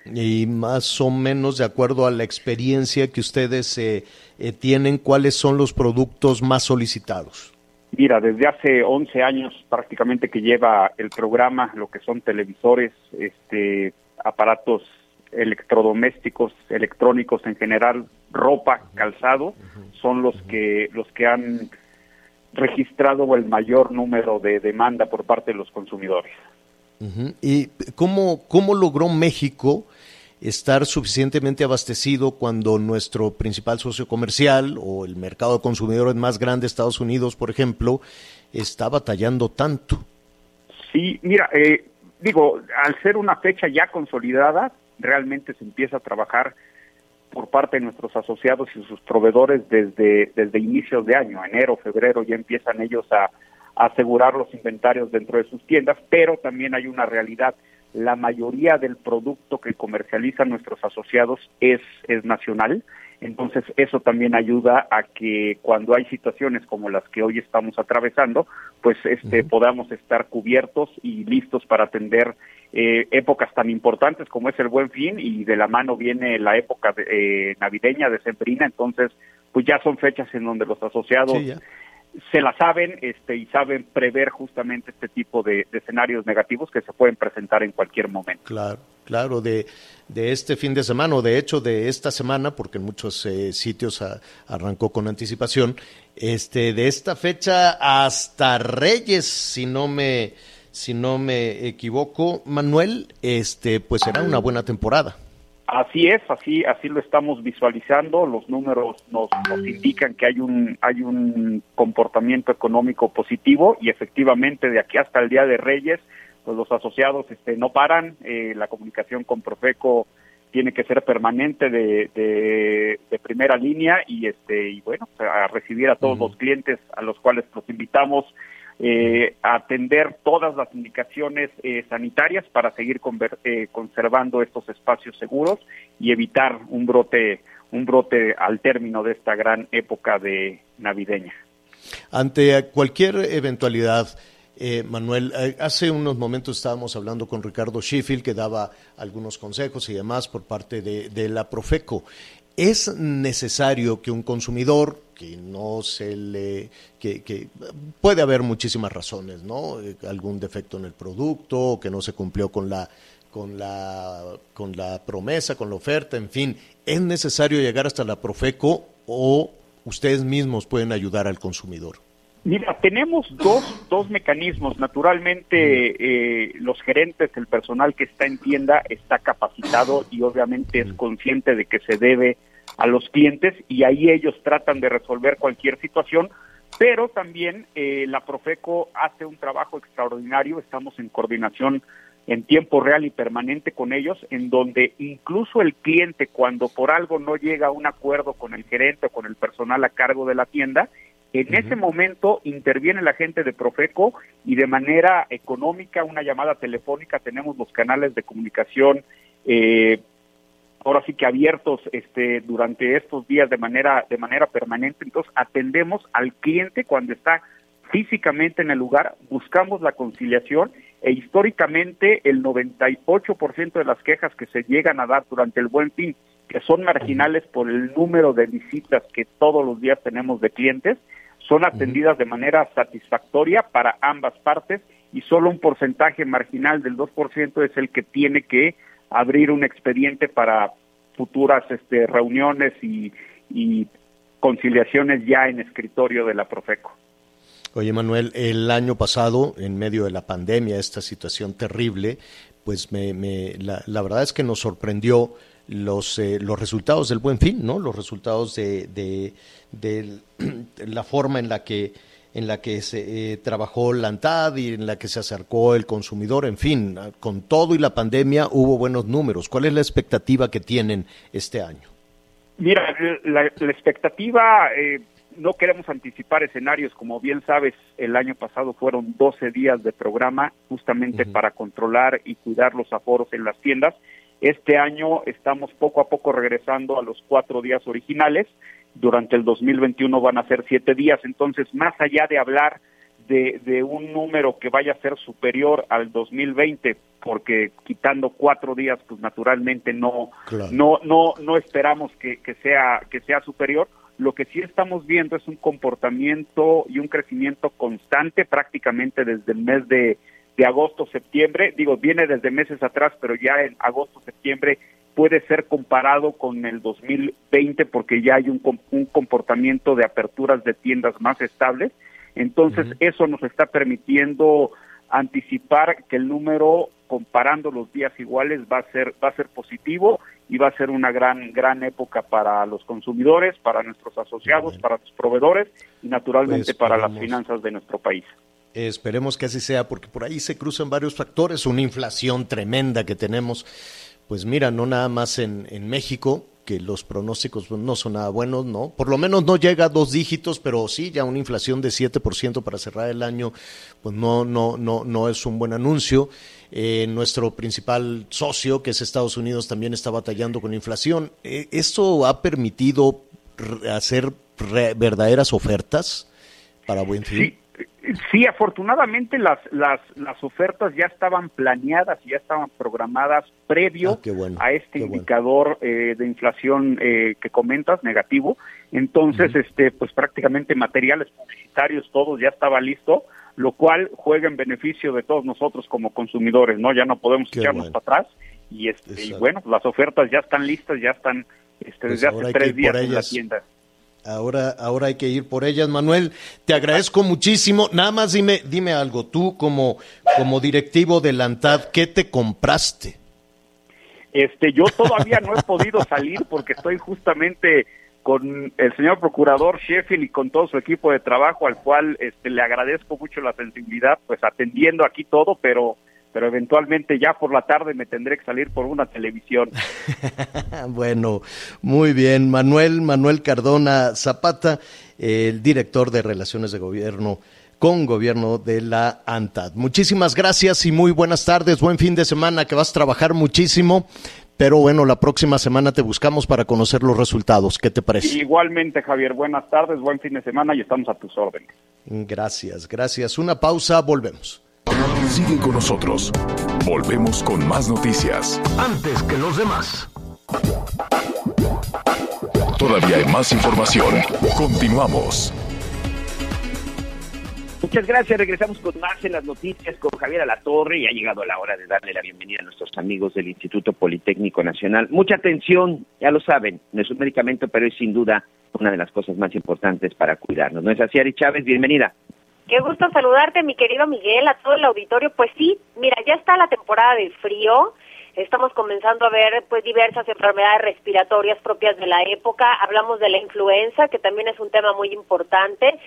y más o menos de acuerdo a la experiencia que ustedes eh, eh, tienen, ¿cuáles son los productos más solicitados? Mira, desde hace 11 años prácticamente que lleva el programa, lo que son televisores, este, aparatos electrodomésticos, electrónicos en general, ropa, calzado, son los que los que han registrado el mayor número de demanda por parte de los consumidores. ¿Y cómo, cómo logró México estar suficientemente abastecido cuando nuestro principal socio comercial o el mercado de consumidores más grande, Estados Unidos, por ejemplo, está batallando tanto? Sí, mira, eh, digo, al ser una fecha ya consolidada, realmente se empieza a trabajar por parte de nuestros asociados y sus proveedores desde, desde inicios de año, enero, febrero, ya empiezan ellos a asegurar los inventarios dentro de sus tiendas, pero también hay una realidad la mayoría del producto que comercializan nuestros asociados es, es nacional. Entonces, eso también ayuda a que cuando hay situaciones como las que hoy estamos atravesando, pues este, podamos estar cubiertos y listos para atender eh, épocas tan importantes como es el Buen Fin y de la mano viene la época de, eh, navideña, decembrina. Entonces, pues ya son fechas en donde los asociados se la saben este, y saben prever justamente este tipo de, escenarios negativos que se pueden presentar en cualquier momento. Claro, claro, de, de este fin de semana o de hecho de esta semana, porque en muchos eh, sitios arrancó con anticipación, este, de esta fecha hasta Reyes, si no me, si no me equivoco, Manuel, este, pues será una buena temporada. Así es, así así lo estamos visualizando. Los números nos, nos indican que hay un hay un comportamiento económico positivo y efectivamente de aquí hasta el día de Reyes, pues los asociados este no paran. Eh, la comunicación con Profeco tiene que ser permanente de, de, primera línea y este y bueno a recibir a todos los clientes a los cuales los invitamos eh, atender todas las indicaciones eh, sanitarias para seguir eh, conservando estos espacios seguros y evitar un brote un brote al término de esta gran época de navideña. Ante cualquier eventualidad, eh, Manuel, hace unos momentos estábamos hablando con Ricardo Sheffield que daba algunos consejos y demás por parte de la Profeco. ¿Es necesario que un consumidor que no se le que, puede haber muchísimas razones, ¿no? Eh, algún defecto en el producto, que no se cumplió con la con la con la promesa, con la oferta, en fin, es necesario llegar hasta la Profeco o ustedes mismos pueden ayudar al consumidor. Mira, tenemos dos, dos mecanismos. Naturalmente, eh, los gerentes, el personal que está en tienda está capacitado y obviamente es consciente de que se debe a los clientes y ahí ellos tratan de resolver cualquier situación, pero también eh, la Profeco hace un trabajo extraordinario, estamos en coordinación en tiempo real y permanente con ellos, en donde incluso el cliente cuando por algo no llega a un acuerdo con el gerente o con el personal a cargo de la tienda, en ese momento interviene la gente de Profeco y de manera económica, una llamada telefónica, tenemos los canales de comunicación eh, ahora sí que abiertos este, durante estos días de manera, de manera permanente. Entonces, atendemos al cliente cuando está físicamente en el lugar, buscamos la conciliación e históricamente el 98% de las quejas que se llegan a dar durante el buen fin, que son marginales por el número de visitas que todos los días tenemos de clientes, son atendidas de manera satisfactoria para ambas partes y solo un porcentaje marginal del 2% es el que tiene que abrir un expediente para futuras este, reuniones y, y conciliaciones ya en escritorio de la Profeco. Oye, Manuel, el año pasado, en medio de la pandemia, esta situación terrible, pues me, me la, la, verdad es que nos sorprendió los, eh, los resultados del buen fin, ¿no? Los resultados de, de, de [clears throat] la forma en la que en la que se eh, trabajó la ANTAD y en la que se acercó el consumidor, en fin, con todo y la pandemia hubo buenos números. ¿Cuál es la expectativa que tienen este año? Mira, la, la expectativa, eh, no queremos anticipar escenarios, como bien sabes, el año pasado fueron 12 días de programa justamente uh -huh. para controlar y cuidar los aforos en las tiendas. Este año estamos poco a poco regresando a los cuatro días originales durante el 2021 van a ser siete días. Entonces, más allá de hablar de, de, un número que vaya a ser superior al 2020, porque quitando cuatro días, pues naturalmente no, claro. no, no, no esperamos que, que, sea, que sea superior. Lo que sí estamos viendo es un comportamiento y un crecimiento constante prácticamente desde el mes de, de agosto, septiembre. Digo, viene desde meses atrás, pero ya en agosto, septiembre puede ser comparado con el 2020 porque ya hay un, un comportamiento de aperturas de tiendas más estables. Entonces, uh -huh. eso nos está permitiendo anticipar que el número comparando los días iguales va a ser va a ser positivo y va a ser una gran gran época para los consumidores, para nuestros asociados, para los proveedores y naturalmente pues para las finanzas de nuestro país. Esperemos que así sea porque por ahí se cruzan varios factores, una inflación tremenda que tenemos pues mira, no nada más en, en México, que los pronósticos no son nada buenos, ¿no? Por lo menos no llega a dos dígitos, pero sí, ya una inflación de 7% para cerrar el año, pues no, no, no, no es un buen anuncio. Eh, nuestro principal socio, que es Estados Unidos, también está batallando con inflación. Eh, ¿Esto ha permitido hacer verdaderas ofertas para buen fin? Sí. Sí, afortunadamente las, las, las ofertas ya estaban planeadas y ya estaban programadas previo ah, bueno, a este indicador bueno. eh, de inflación eh, que comentas, negativo. Entonces, uh -huh. este, pues prácticamente materiales publicitarios, todos ya estaba listo, lo cual juega en beneficio de todos nosotros como consumidores, ¿no? Ya no podemos Qué echarnos bueno. para atrás y, este, y bueno, las ofertas ya están listas, ya están este, desde pues hace tres días en la tienda. Ahora, ahora hay que ir por ellas, Manuel. Te agradezco muchísimo. Nada más dime, dime algo. Tú como, como directivo de la ANTAD, ¿qué te compraste? Este, yo todavía no he podido salir porque estoy justamente con el señor procurador Sheffield y con todo su equipo de trabajo, al cual este, le agradezco mucho la sensibilidad, pues atendiendo aquí todo, pero pero eventualmente ya por la tarde me tendré que salir por una televisión. [laughs] bueno, muy bien. Manuel, Manuel Cardona Zapata, el director de Relaciones de Gobierno con Gobierno de la ANTAD. Muchísimas gracias y muy buenas tardes. Buen fin de semana, que vas a trabajar muchísimo. Pero bueno, la próxima semana te buscamos para conocer los resultados. ¿Qué te parece? Igualmente, Javier. Buenas tardes, buen fin de semana y estamos a tus órdenes. Gracias, gracias. Una pausa, volvemos. Sigue con nosotros. Volvemos con más noticias. Antes que los demás. Todavía hay más información. Continuamos. Muchas gracias. Regresamos con más en las noticias con Javier Alatorre y ha llegado la hora de darle la bienvenida a nuestros amigos del Instituto Politécnico Nacional. Mucha atención, ya lo saben, no es un medicamento, pero es sin duda una de las cosas más importantes para cuidarnos. ¿No es así, Ari Chávez? Bienvenida. Qué gusto saludarte, mi querido Miguel, a todo el auditorio. Pues sí, mira, ya está la temporada del frío. Estamos comenzando a ver pues diversas enfermedades respiratorias propias de la época. Hablamos de la influenza, que también es un tema muy importante.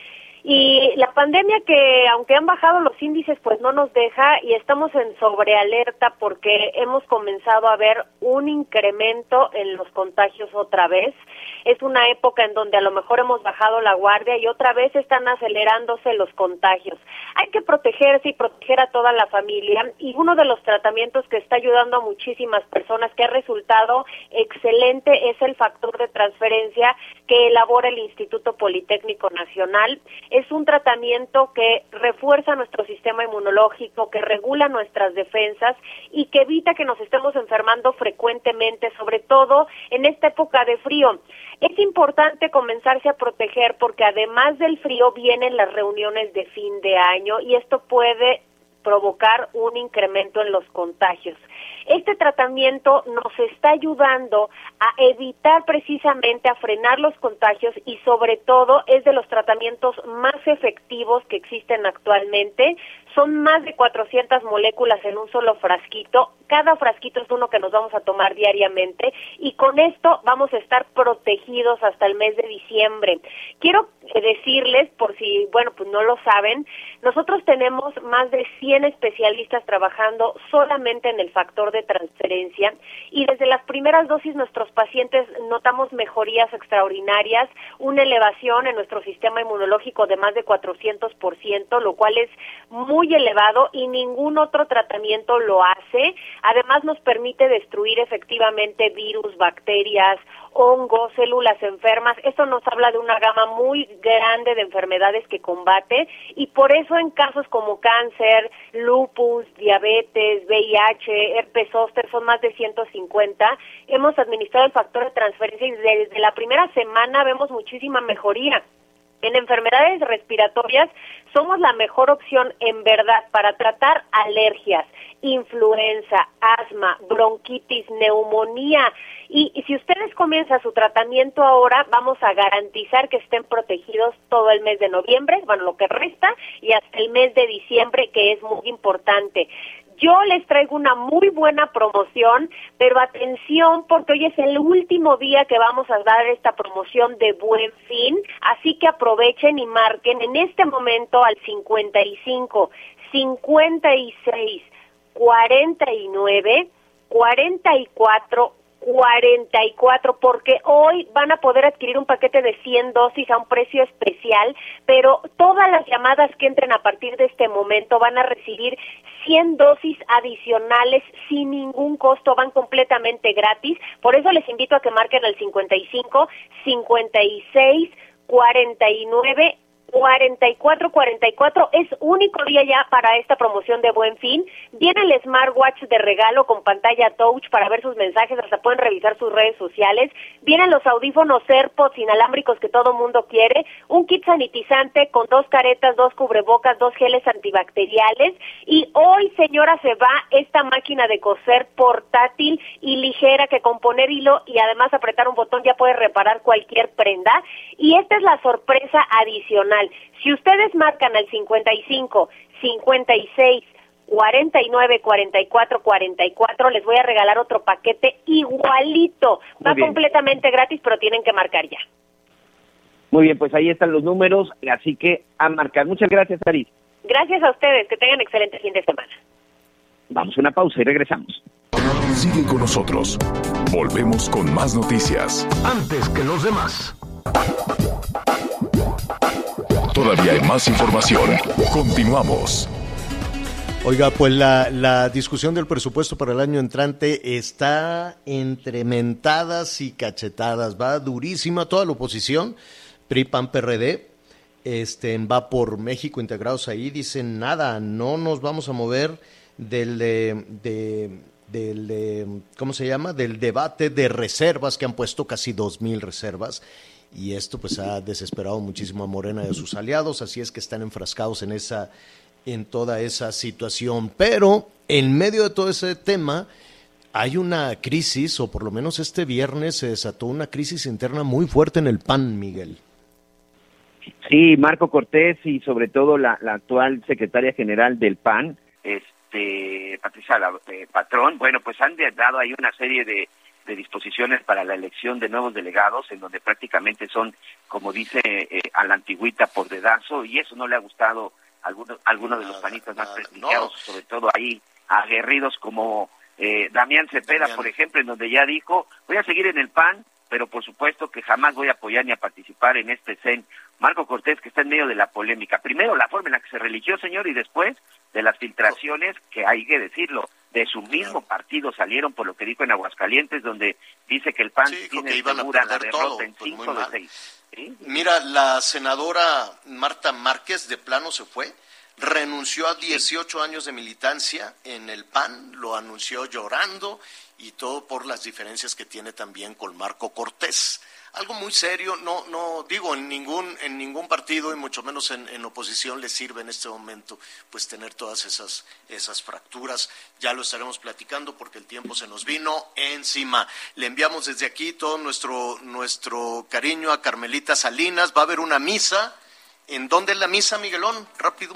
Y la pandemia que, aunque han bajado los índices, pues no nos deja y estamos en sobrealerta porque hemos comenzado a ver un incremento en los contagios otra vez. Es una época en donde a lo mejor hemos bajado la guardia y otra vez están acelerándose los contagios. Hay que protegerse y proteger a toda la familia y uno de los tratamientos que está ayudando a muchísimas personas que ha resultado excelente es el factor de transferencia que elabora el Instituto Politécnico Nacional es un tratamiento que refuerza nuestro sistema inmunológico, que regula nuestras defensas y que evita que nos estemos enfermando frecuentemente, sobre todo en esta época de frío. Es importante comenzarse a proteger porque además del frío vienen las reuniones de fin de año y esto puede provocar un incremento en los contagios. Este tratamiento nos está ayudando a evitar precisamente, a frenar los contagios y sobre todo es de los tratamientos más efectivos que existen actualmente. Son más de 400 moléculas en un solo frasquito. Cada frasquito es uno que nos vamos a tomar diariamente y con esto vamos a estar protegidos hasta el mes de diciembre. Quiero decirles, por si, bueno, pues no lo saben, nosotros tenemos más de 100 especialistas trabajando solamente en el factor de transferencia y desde las primeras dosis nuestros pacientes notamos mejorías extraordinarias, una elevación en nuestro sistema inmunológico de más de 400%, lo cual es muy elevado y ningún otro tratamiento lo hace. Además nos permite destruir efectivamente virus, bacterias, hongos, células enfermas. Esto nos habla de una gama muy grande de enfermedades que combate y por eso en casos como cáncer, lupus, diabetes, VIH, herpes zóster, son más de 150, hemos administrado el factor de transferencia y desde la primera semana vemos muchísima mejoría. En enfermedades respiratorias somos la mejor opción en verdad para tratar alergias, influenza, asma, bronquitis, neumonía. Y, si ustedes comienzan su tratamiento ahora, vamos a garantizar que estén protegidos todo el mes de noviembre, bueno, lo que resta, y hasta el mes de diciembre, que es muy importante. Yo les traigo una muy buena promoción, pero atención porque hoy es el último día que vamos a dar esta promoción de buen fin, así que aprovechen y marquen en este momento al 55 56 49 44 44 porque hoy van a poder adquirir un paquete de 100 dosis a un precio especial, pero todas las llamadas que entren a partir de este momento van a recibir 100 dosis adicionales sin ningún costo, van completamente gratis. Por eso les invito a que marquen al 55 56 49 4444 es único día ya para esta promoción de Buen Fin. Viene el smartwatch de regalo con pantalla touch para ver sus mensajes, hasta pueden revisar sus redes sociales. Vienen los audífonos AirPods inalámbricos que todo mundo quiere, un kit sanitizante con dos caretas, dos cubrebocas, dos geles antibacteriales y hoy, señora, se va esta máquina de coser portátil y ligera que con poner hilo y además apretar un botón ya puede reparar cualquier prenda y esta es la sorpresa adicional si ustedes marcan al 55, 56, 49 44 44 les voy a regalar otro paquete igualito. Va completamente gratis, pero tienen que marcar ya. Muy bien, pues ahí están los números, así que a marcar. Muchas gracias, Aris. Gracias a ustedes, que tengan excelente fin de semana. Vamos a una pausa y regresamos. Sigue con nosotros. Volvemos con más noticias. Antes que los demás. Todavía hay más información. Continuamos. Oiga, pues la, discusión del presupuesto para el año entrante está entre mentadas y cachetadas. Va durísima toda la oposición, PRI, PAN, PRD, este, va por México integrados ahí. Dicen nada, no nos vamos a mover del, de, del ¿cómo se llama? Del debate de reservas que han puesto casi dos mil reservas y esto pues ha desesperado muchísimo a Morena y a sus aliados, así es que están enfrascados en esa en toda esa situación, pero en medio de todo ese tema hay una crisis o por lo menos este viernes se desató una crisis interna muy fuerte en el PAN, Miguel. Sí, Marco Cortés y sobre todo la, actual secretaria general del PAN, este Patricia eh, Patrón, bueno, pues han dado ahí una serie de de disposiciones para la elección de nuevos delegados, en donde prácticamente son, como dice eh, a la antigüita, por dedazo, y eso no le ha gustado a algunos, de los panistas más prestigiados, sobre todo ahí aguerridos como eh, Damián Cepeda, por ejemplo, en donde ya dijo, voy a seguir en el PAN, pero por supuesto que jamás voy a apoyar ni a participar en este CEN. Marco Cortés, que está en medio de la polémica. Primero, la forma en la que se religió, señor, y después de las filtraciones, que hay que decirlo, de su mismo partido salieron por lo que dijo en Aguascalientes, donde dice que el PAN tiene que segura la derrota en pues, cinco de seis. Mira, la senadora Marta Márquez de plano se fue renunció a 18 años de militancia en el PAN, lo anunció llorando y todo por las diferencias que tiene también con Marco Cortés. Algo muy serio, no, no digo en ningún, en ningún partido y mucho menos en, en, oposición le sirve en este momento pues tener todas esas, esas fracturas. Ya lo estaremos platicando porque el tiempo se nos vino encima. Le enviamos desde aquí todo nuestro, nuestro cariño a Carmelita Salinas. Va a haber una misa. ¿En dónde es la misa, Miguelón? Rápido.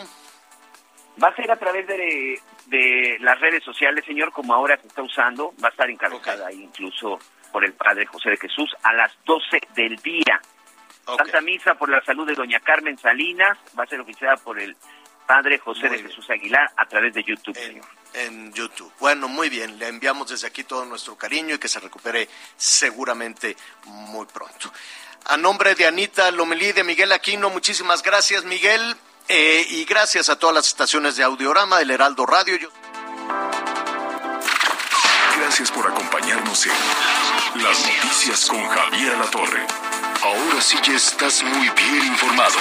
Va a ser a través de, de las redes sociales, señor, como ahora se está usando. Va a estar encabezada ahí incluso por el Padre José de Jesús a las 12 del día. Santa Misa por la salud de Doña Carmen Salinas va a ser oficiada por el Padre José de Jesús Aguilar a través de YouTube, en, señor. En YouTube. Bueno, muy bien. Le enviamos desde aquí todo nuestro cariño y que se recupere seguramente muy pronto. A nombre de Anita Lomelí, de Miguel Aquino, muchísimas gracias, Miguel. Eh, y gracias a todas las estaciones de Audiorama, del Heraldo Radio. Gracias por acompañarnos en Las Noticias con Javier La Torre. Ahora sí ya estás muy bien informado.